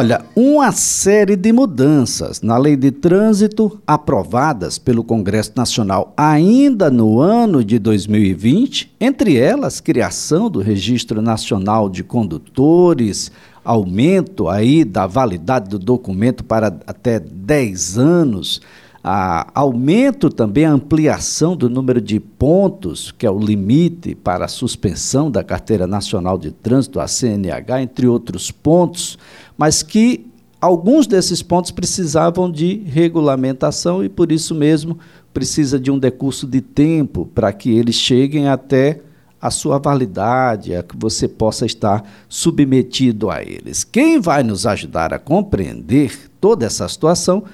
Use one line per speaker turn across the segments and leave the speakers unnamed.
Olha, uma série de mudanças na lei de trânsito aprovadas pelo Congresso Nacional ainda no ano de 2020, entre elas criação do Registro Nacional de Condutores, aumento aí da validade do documento para até 10 anos, a aumento também a ampliação do número de pontos, que é o limite para a suspensão da Carteira Nacional de Trânsito, a CNH, entre outros pontos, mas que alguns desses pontos precisavam de regulamentação e por isso mesmo precisa de um decurso de tempo para que eles cheguem até a sua validade, a que você possa estar submetido a eles. Quem vai nos ajudar a compreender toda essa situação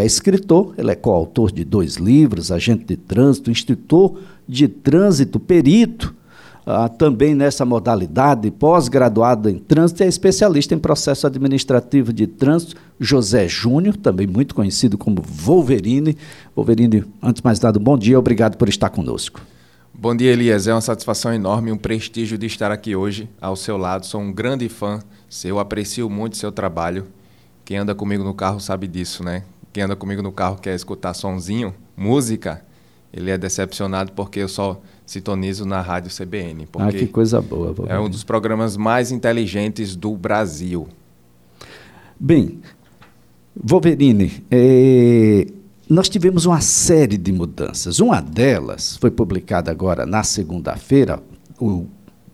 é escritor, ele é coautor de dois livros, agente de trânsito, instrutor de trânsito, perito, ah, também nessa modalidade, pós-graduado em trânsito, é especialista em processo administrativo de trânsito, José Júnior, também muito conhecido como Wolverine. Wolverine, antes mais nada, bom dia, obrigado por estar conosco.
Bom dia, Elias. É uma satisfação enorme, um prestígio de estar aqui hoje ao seu lado. Sou um grande fã seu, aprecio muito seu trabalho. Quem anda comigo no carro sabe disso, né? Quem anda comigo no carro quer escutar sonzinho, música, ele é decepcionado porque eu só sintonizo na rádio CBN.
ah, que coisa boa.
É um dos programas mais inteligentes do Brasil.
Bem, Wolverine, é, nós tivemos uma série de mudanças. Uma delas foi publicada agora na segunda-feira. O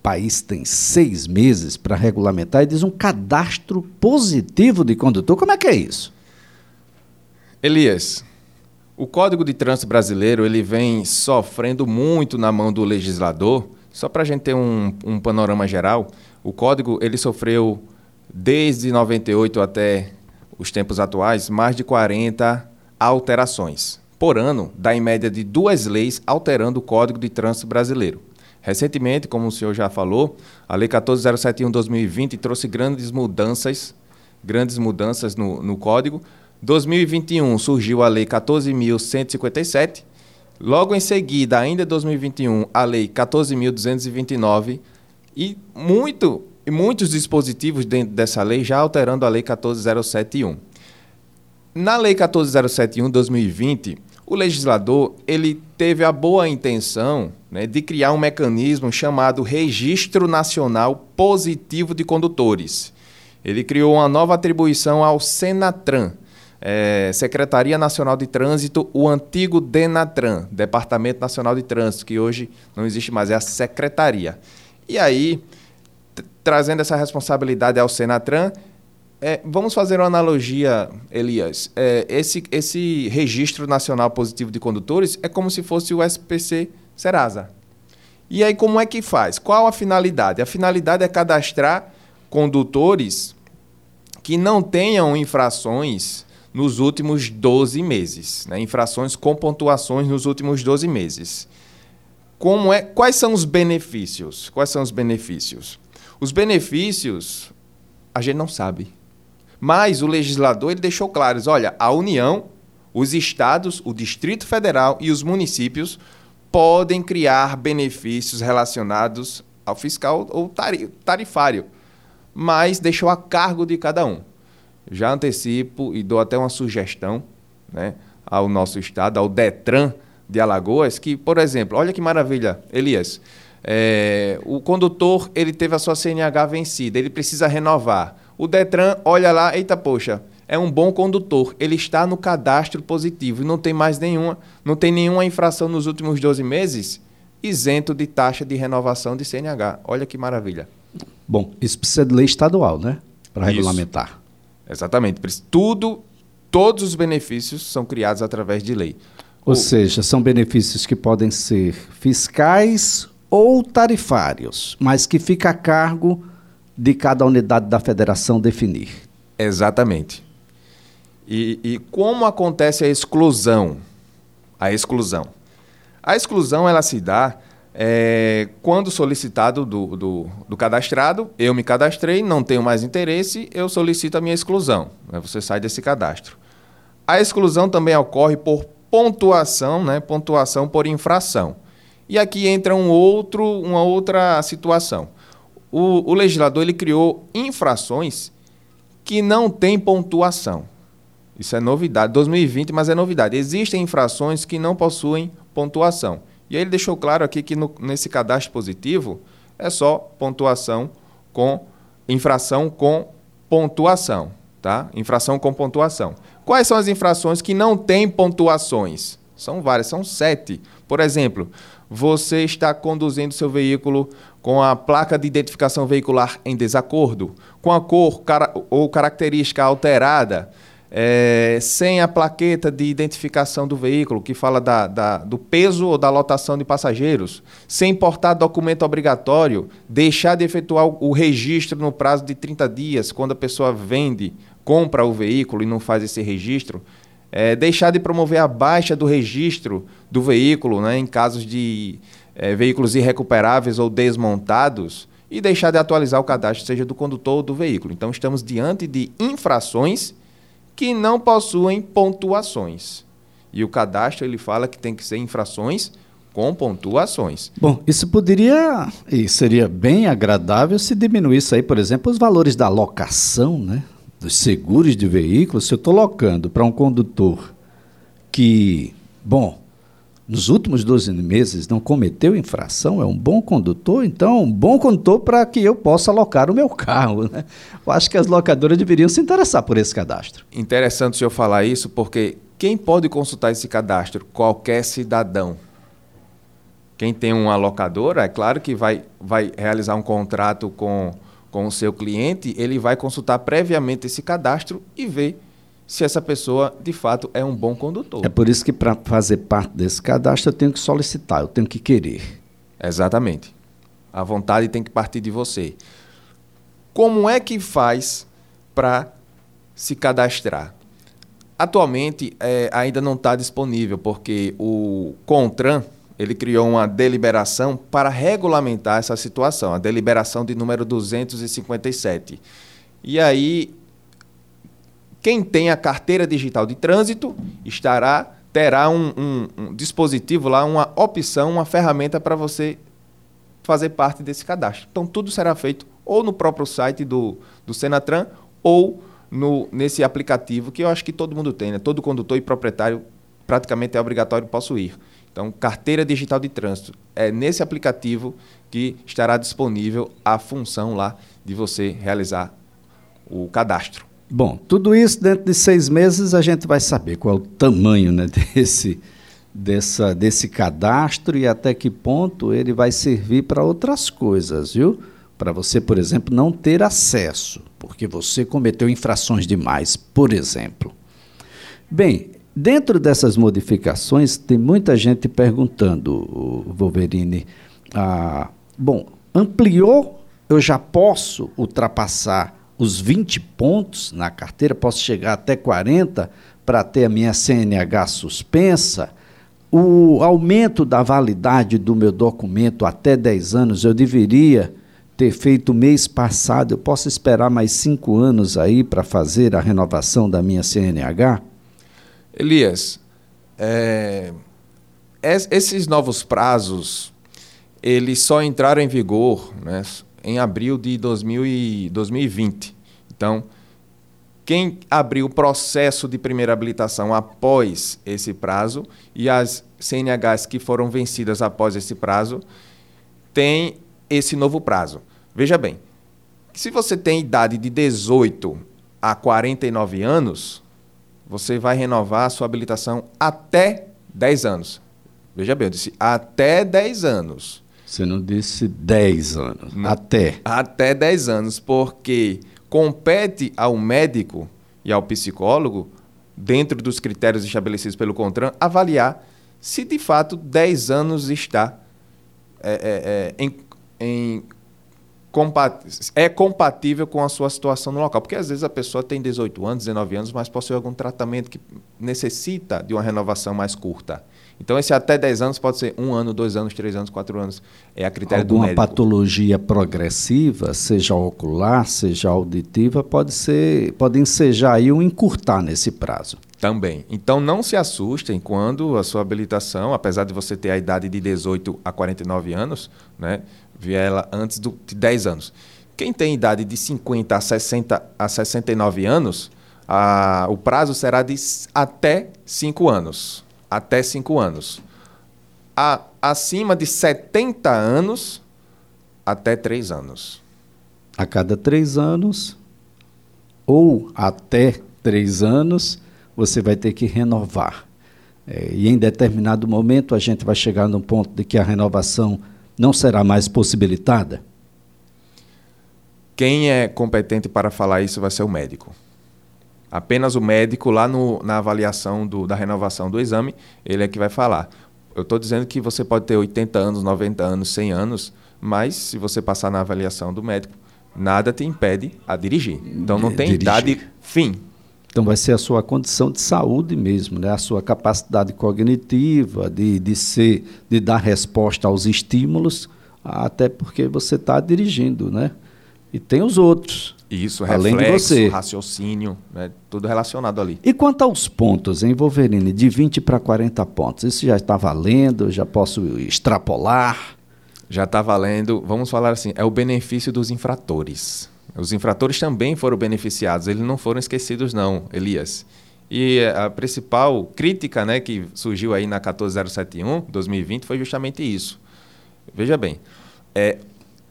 país tem seis meses para regulamentar e diz um cadastro positivo de condutor. Como é que é isso?
Elias, o Código de Trânsito Brasileiro ele vem sofrendo muito na mão do legislador. Só para a gente ter um, um panorama geral, o Código ele sofreu desde 98 até os tempos atuais mais de 40 alterações. Por ano, dá em média de duas leis alterando o Código de Trânsito Brasileiro. Recentemente, como o senhor já falou, a Lei 14.071/2020 trouxe grandes mudanças, grandes mudanças no, no Código, 2021 surgiu a Lei 14.157. Logo em seguida, ainda em 2021, a Lei 14.229 e muito, muitos dispositivos dentro dessa lei já alterando a Lei 14.071. Na Lei 14.071 2020, o legislador ele teve a boa intenção né, de criar um mecanismo chamado Registro Nacional Positivo de Condutores. Ele criou uma nova atribuição ao Senatran, é, Secretaria Nacional de Trânsito, o antigo Denatran, Departamento Nacional de Trânsito, que hoje não existe mais, é a Secretaria. E aí, trazendo essa responsabilidade ao Senatran, é, vamos fazer uma analogia, Elias. É, esse, esse Registro Nacional Positivo de Condutores é como se fosse o SPC Serasa. E aí, como é que faz? Qual a finalidade? A finalidade é cadastrar condutores que não tenham infrações nos últimos 12 meses, né? infrações com pontuações nos últimos 12 meses. Como é, quais são os benefícios? Quais são os benefícios? Os benefícios a gente não sabe. Mas o legislador ele deixou claros, olha, a União, os estados, o Distrito Federal e os municípios podem criar benefícios relacionados ao fiscal ou tarifário, mas deixou a cargo de cada um já antecipo e dou até uma sugestão né, ao nosso estado, ao Detran de Alagoas, que, por exemplo, olha que maravilha, Elias, é, o condutor ele teve a sua CNH vencida, ele precisa renovar. O Detran olha lá, eita poxa, é um bom condutor, ele está no cadastro positivo e não tem mais nenhuma, não tem nenhuma infração nos últimos 12 meses, isento de taxa de renovação de CNH. Olha que maravilha.
Bom, isso precisa de lei estadual, né? Para regulamentar.
Exatamente. Tudo, todos os benefícios são criados através de lei.
Ou o... seja, são benefícios que podem ser fiscais ou tarifários, mas que fica a cargo de cada unidade da federação definir.
Exatamente. E, e como acontece a exclusão? A exclusão. A exclusão ela se dá é, quando solicitado do, do, do, cadastrado, eu me cadastrei, não tenho mais interesse, eu solicito a minha exclusão. Né? Você sai desse cadastro. A exclusão também ocorre por pontuação, né? pontuação por infração. E aqui entra um outro, uma outra situação. O, o legislador ele criou infrações que não têm pontuação. Isso é novidade, 2020, mas é novidade. Existem infrações que não possuem pontuação. E aí ele deixou claro aqui que no, nesse cadastro positivo é só pontuação com infração com pontuação, tá? Infração com pontuação. Quais são as infrações que não têm pontuações? São várias, são sete. Por exemplo, você está conduzindo seu veículo com a placa de identificação veicular em desacordo, com a cor cara, ou característica alterada, é, sem a plaqueta de identificação do veículo, que fala da, da, do peso ou da lotação de passageiros, sem portar documento obrigatório, deixar de efetuar o, registro no prazo de 30 dias, quando a pessoa vende, compra o veículo e não faz esse registro, é, deixar de promover a baixa do registro do veículo né, em casos de é, veículos irrecuperáveis ou desmontados e deixar de atualizar o cadastro, seja do condutor ou do veículo. Então, estamos diante de infrações que não possuem pontuações. E o cadastro ele fala que tem que ser infrações com pontuações.
Bom, isso poderia e seria bem agradável se diminuísse aí, por exemplo, os valores da locação, né? Dos seguros de veículos. Se eu estou locando para um condutor que, bom, nos últimos 12 meses não cometeu infração, é um bom condutor, então um bom condutor para que eu possa alocar o meu carro. Né? Eu acho que as locadoras deveriam se interessar por esse cadastro.
Interessante o senhor falar isso, porque quem pode consultar esse cadastro? Qualquer cidadão. Quem tem uma locadora, é claro que vai, vai realizar um contrato com, com o seu cliente, ele vai consultar previamente esse cadastro e ver se essa pessoa de fato é um bom condutor.
É por isso que para fazer parte desse cadastro eu tenho que solicitar, eu tenho que querer.
Exatamente. A vontade tem que partir de você. Como é que faz para se cadastrar? Atualmente é, ainda não está disponível porque o Contran ele criou uma deliberação para regulamentar essa situação, a deliberação de número 257. E aí quem tem a carteira digital de trânsito estará terá um, um, um dispositivo lá, uma opção, uma ferramenta para você fazer parte desse cadastro. Então tudo será feito ou no próprio site do, do Senatran ou no, nesse aplicativo que eu acho que todo mundo tem, né? Todo condutor e proprietário praticamente é obrigatório possuir. Então, carteira digital de trânsito. É nesse aplicativo que estará disponível a função lá de você realizar o cadastro.
Bom, tudo isso dentro de seis meses a gente vai saber qual é o tamanho né, desse, dessa, desse cadastro e até que ponto ele vai servir para outras coisas, viu? Para você, por exemplo, não ter acesso, porque você cometeu infrações demais, por exemplo. Bem, dentro dessas modificações, tem muita gente perguntando, Wolverine, ah, bom, ampliou, eu já posso ultrapassar os 20 pontos na carteira, posso chegar até 40 para ter a minha CNH suspensa. O aumento da validade do meu documento até 10 anos, eu deveria ter feito mês passado. Eu posso esperar mais cinco anos aí para fazer a renovação da minha CNH?
Elias, é, esses novos prazos, eles só entraram em vigor né, em abril de 2020. Então, quem abriu o processo de primeira habilitação após esse prazo e as CNHs que foram vencidas após esse prazo tem esse novo prazo. Veja bem, se você tem idade de 18 a 49 anos, você vai renovar a sua habilitação até 10 anos. Veja bem, eu disse até 10 anos.
Você não disse 10 anos, não. até.
Até 10 anos, porque compete ao médico e ao psicólogo, dentro dos critérios estabelecidos pelo CONTRAN, avaliar se de fato 10 anos está é, é, é, em, em é compatível com a sua situação no local. Porque às vezes a pessoa tem 18 anos, 19 anos, mas possui algum tratamento que necessita de uma renovação mais curta. Então, esse até 10 anos pode ser um ano, dois anos, três anos, quatro anos. É a critério
Alguma
do médico.
patologia progressiva, seja ocular, seja auditiva, pode ser, pode ensejar aí um encurtar nesse prazo.
Também. Então, não se assustem quando a sua habilitação, apesar de você ter a idade de 18 a 49 anos, né, vier ela antes do, de 10 anos. Quem tem idade de 50 a 60 a 69 anos, a, o prazo será de até 5 anos. Até 5 anos. A, acima de 70 anos, até 3 anos.
A cada 3 anos, ou até 3 anos, você vai ter que renovar. É, e em determinado momento a gente vai chegar num ponto de que a renovação não será mais possibilitada?
Quem é competente para falar isso vai ser o médico. Apenas o médico, lá no, na avaliação do, da renovação do exame, ele é que vai falar. Eu estou dizendo que você pode ter 80 anos, 90 anos, 100 anos, mas se você passar na avaliação do médico, nada te impede a dirigir. Então não tem dirigir. idade fim.
Então vai ser a sua condição de saúde mesmo, né? a sua capacidade cognitiva de, de ser, de dar resposta aos estímulos, até porque você está dirigindo, né? E tem os outros.
Isso, além reflexo, de você. raciocínio, né? tudo relacionado ali.
E quanto aos pontos, em Wolverine, de 20 para 40 pontos, isso já está valendo? Já posso extrapolar?
Já está valendo. Vamos falar assim, é o benefício dos infratores. Os infratores também foram beneficiados, eles não foram esquecidos não, Elias. E a principal crítica né, que surgiu aí na 14071, 2020, foi justamente isso. Veja bem, é,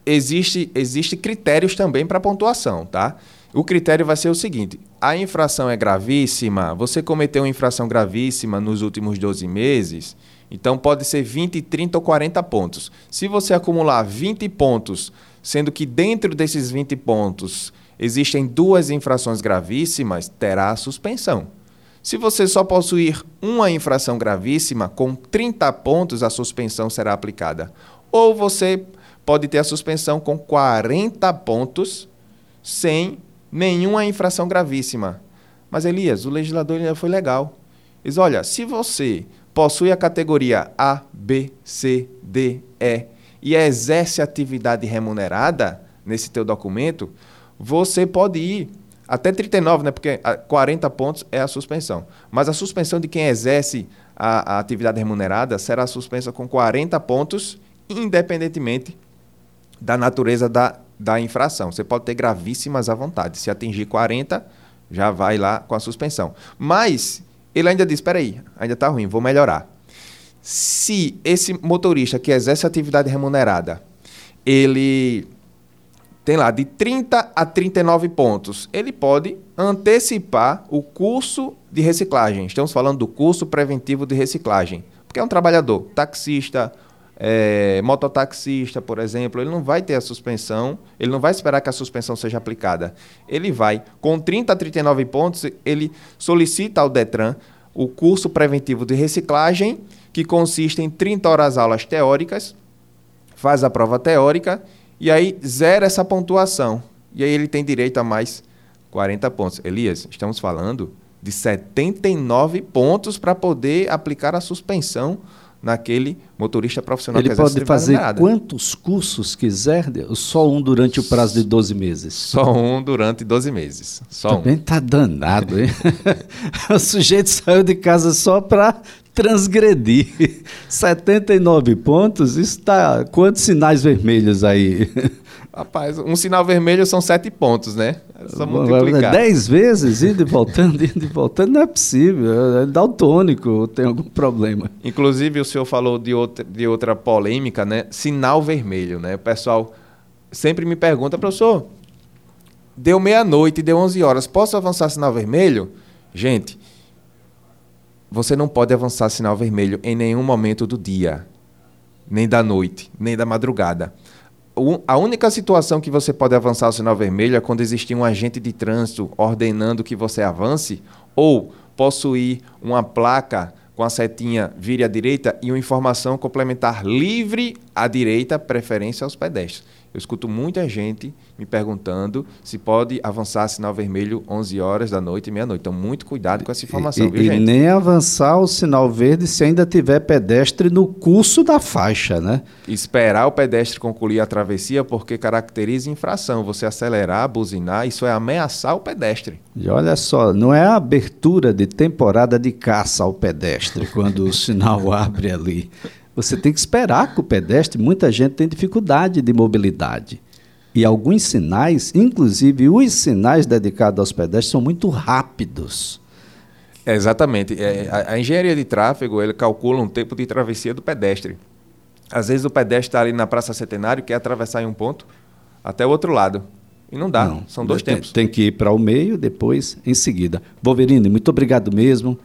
existe, existe critérios também para pontuação, tá? O critério vai ser o seguinte: a infração é gravíssima, você cometeu uma infração gravíssima nos últimos 12 meses, então pode ser 20, 30 ou 40 pontos. Se você acumular 20 pontos sendo que dentro desses 20 pontos existem duas infrações gravíssimas, terá suspensão. Se você só possuir uma infração gravíssima, com 30 pontos a suspensão será aplicada. Ou você pode ter a suspensão com 40 pontos sem nenhuma infração gravíssima. Mas Elias, o legislador ainda foi legal. Diz: olha, se você possui a categoria A, B, C, D, E e exerce atividade remunerada nesse teu documento, você pode ir até 39, né? Porque 40 pontos é a suspensão. Mas a suspensão de quem exerce a, a atividade remunerada será suspensa com 40 pontos, independentemente da natureza da, da infração. Você pode ter gravíssimas à vontade. Se atingir 40, já vai lá com a suspensão. Mas ele ainda diz: espera aí, ainda está ruim, vou melhorar se esse motorista que exerce atividade remunerada, ele tem lá de 30 a 39 pontos, ele pode antecipar o curso de reciclagem. Estamos falando do curso preventivo de reciclagem. Porque é um trabalhador, taxista, é, mototaxista, por exemplo, ele não vai ter a suspensão, ele não vai esperar que a suspensão seja aplicada. Ele vai, com 30 a 39 pontos, ele solicita ao Detran o curso preventivo de reciclagem que consiste em 30 horas aulas teóricas, faz a prova teórica e aí zera essa pontuação. E aí ele tem direito a mais 40 pontos. Elias, estamos falando de 79 pontos para poder aplicar a suspensão naquele motorista profissional
Ele que pode fazer quantos cursos quiser, só um durante o prazo de 12 meses?
Só um durante 12 meses. Só
Também
um.
tá danado, hein? o sujeito saiu de casa só para transgredir. 79 pontos, isso está. Quantos sinais vermelhos aí?
Rapaz, um sinal vermelho são sete pontos, né?
É só multiplicar. Dez vezes, indo e voltando, indo e voltando, não é possível. É daltônico, tem algum problema.
Inclusive, o senhor falou de outra, de outra polêmica, né? Sinal vermelho, né? O pessoal sempre me pergunta, professor, deu meia-noite, deu 11 horas, posso avançar sinal vermelho? Gente, você não pode avançar sinal vermelho em nenhum momento do dia, nem da noite, nem da madrugada. A única situação que você pode avançar o sinal vermelho é quando existir um agente de trânsito ordenando que você avance ou possuir uma placa com a setinha vire à direita e uma informação complementar livre à direita, preferência aos pedestres. Eu escuto muita gente me perguntando se pode avançar sinal vermelho 11 horas da noite e meia-noite. Então, muito cuidado com essa informação,
e,
viu, gente?
E nem avançar o sinal verde se ainda tiver pedestre no curso da faixa, né?
Esperar o pedestre concluir a travessia porque caracteriza infração. Você acelerar, buzinar, isso é ameaçar o pedestre.
E olha só, não é a abertura de temporada de caça ao pedestre quando o sinal abre ali. Você tem que esperar que o pedestre, muita gente tem dificuldade de mobilidade. E alguns sinais, inclusive os sinais dedicados aos pedestres, são muito rápidos.
É, exatamente. É, a, a, engenharia de tráfego ele calcula um tempo de travessia do pedestre. Às vezes o pedestre está ali na Praça Centenário, quer atravessar em um ponto até o outro lado. E não dá, não, são dois
tem,
tempos.
Tem que ir para o meio, depois em seguida. Wolverine, muito obrigado mesmo.